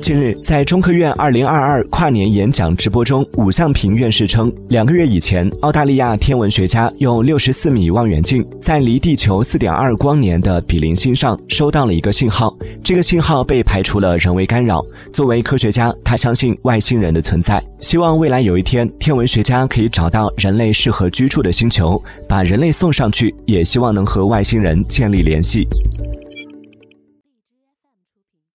近日，在中科院二零二二跨年演讲直播中，武向平院士称，两个月以前，澳大利亚天文学家用六十四米望远镜在离地球四点二光年的比邻星上收到了一个信号，这个信号被排除了人为干扰。作为科学家，他相信外星人的存在，希望未来有一天，天文学家可以找到人类适合居住的星球，把人类送上去，也希望能和外星人建立联系。